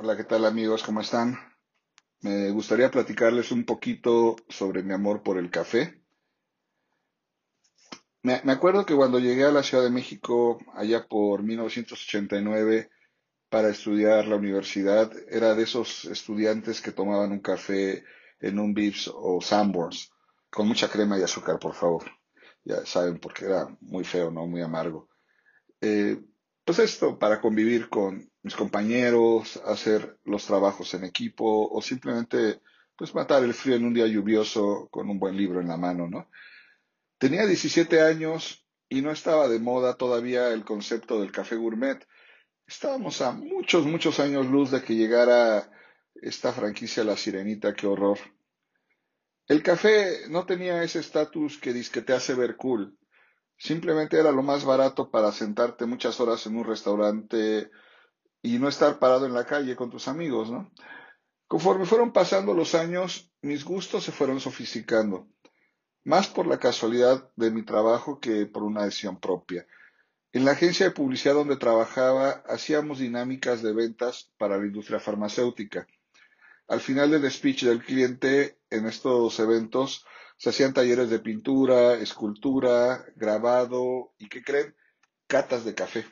Hola, ¿qué tal amigos? ¿Cómo están? Me gustaría platicarles un poquito sobre mi amor por el café. Me, acuerdo que cuando llegué a la Ciudad de México, allá por 1989, para estudiar la universidad, era de esos estudiantes que tomaban un café en un Vips o Sanborns, con mucha crema y azúcar, por favor. Ya saben, porque era muy feo, ¿no? Muy amargo. Eh, pues esto, para convivir con mis compañeros, hacer los trabajos en equipo o simplemente pues matar el frío en un día lluvioso con un buen libro en la mano, ¿no? Tenía 17 años y no estaba de moda todavía el concepto del café gourmet. Estábamos a muchos, muchos años luz de que llegara esta franquicia La Sirenita, qué horror. El café no tenía ese estatus que que te hace ver cool. Simplemente era lo más barato para sentarte muchas horas en un restaurante y no estar parado en la calle con tus amigos, ¿no? Conforme fueron pasando los años, mis gustos se fueron sofisticando, más por la casualidad de mi trabajo que por una decisión propia. En la agencia de publicidad donde trabajaba hacíamos dinámicas de ventas para la industria farmacéutica. Al final del speech del cliente en estos eventos se hacían talleres de pintura, escultura, grabado y, ¿qué creen? Catas de café.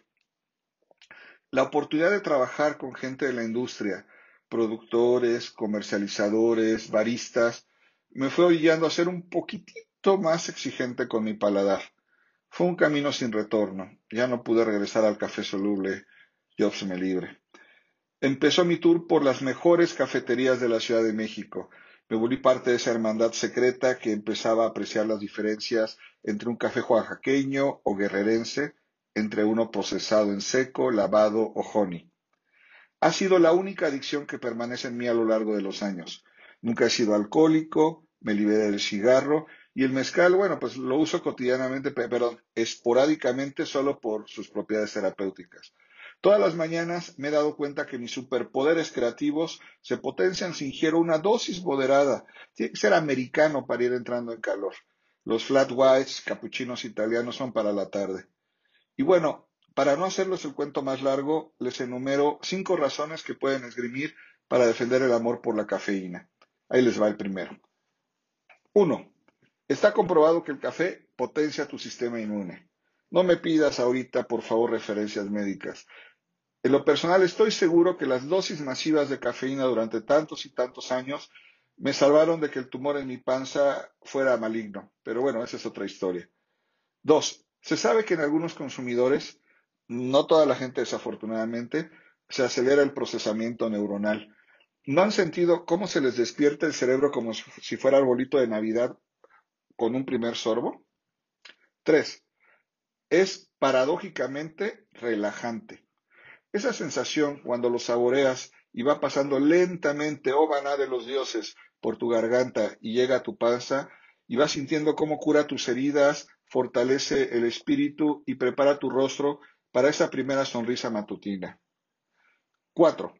La oportunidad de trabajar con gente de la industria, productores, comercializadores, baristas, me fue orillando a ser un poquitito más exigente con mi paladar. Fue un camino sin retorno. Ya no pude regresar al café soluble. Jobs me libre. Empezó mi tour por las mejores cafeterías de la Ciudad de México me volví parte de esa hermandad secreta que empezaba a apreciar las diferencias entre un café oaxaqueño o guerrerense, entre uno procesado en seco, lavado o honey. Ha sido la única adicción que permanece en mí a lo largo de los años. Nunca he sido alcohólico, me liberé del cigarro y el mezcal, bueno, pues lo uso cotidianamente, pero esporádicamente solo por sus propiedades terapéuticas. Todas las mañanas me he dado cuenta que mis superpoderes creativos se potencian si ingiero una dosis moderada. Tiene que ser americano para ir entrando en calor. Los flat whites, capuchinos italianos son para la tarde. Y bueno, para no hacerles el cuento más largo, les enumero cinco razones que pueden esgrimir para defender el amor por la cafeína. Ahí les va el primero. Uno, está comprobado que el café potencia tu sistema inmune. No me pidas ahorita, por favor, referencias médicas. En lo personal estoy seguro que las dosis masivas de cafeína durante tantos y tantos años me salvaron de que el tumor en mi panza fuera maligno. Pero bueno, esa es otra historia. Dos, se sabe que en algunos consumidores, no toda la gente desafortunadamente, se acelera el procesamiento neuronal. ¿No han sentido cómo se les despierta el cerebro como si fuera arbolito de Navidad con un primer sorbo? Tres, es paradójicamente relajante. Esa sensación cuando lo saboreas y va pasando lentamente, oh maná de los dioses, por tu garganta y llega a tu panza, y vas sintiendo cómo cura tus heridas, fortalece el espíritu y prepara tu rostro para esa primera sonrisa matutina. Cuatro,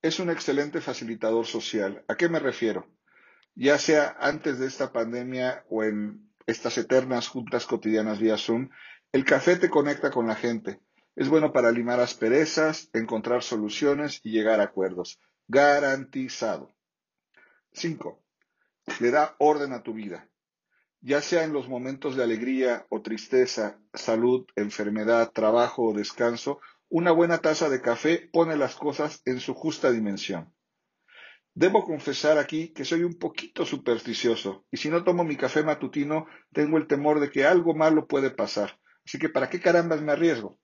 es un excelente facilitador social. ¿A qué me refiero? Ya sea antes de esta pandemia o en estas eternas juntas cotidianas vía Zoom, el café te conecta con la gente. Es bueno para limar asperezas, encontrar soluciones y llegar a acuerdos. Garantizado. 5. Le da orden a tu vida. Ya sea en los momentos de alegría o tristeza, salud, enfermedad, trabajo o descanso, una buena taza de café pone las cosas en su justa dimensión. Debo confesar aquí que soy un poquito supersticioso y si no tomo mi café matutino tengo el temor de que algo malo puede pasar Así que, ¿para qué carambas me arriesgo?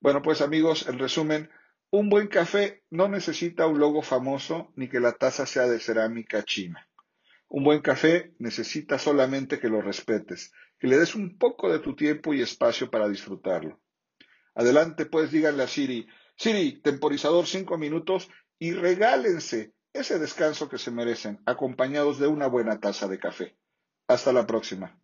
Bueno, pues amigos, en resumen, un buen café no necesita un logo famoso ni que la taza sea de cerámica china. Un buen café necesita solamente que lo respetes, que le des un poco de tu tiempo y espacio para disfrutarlo. Adelante, pues díganle a Siri, Siri, temporizador cinco minutos y regálense ese descanso que se merecen, acompañados de una buena taza de café. Hasta la próxima.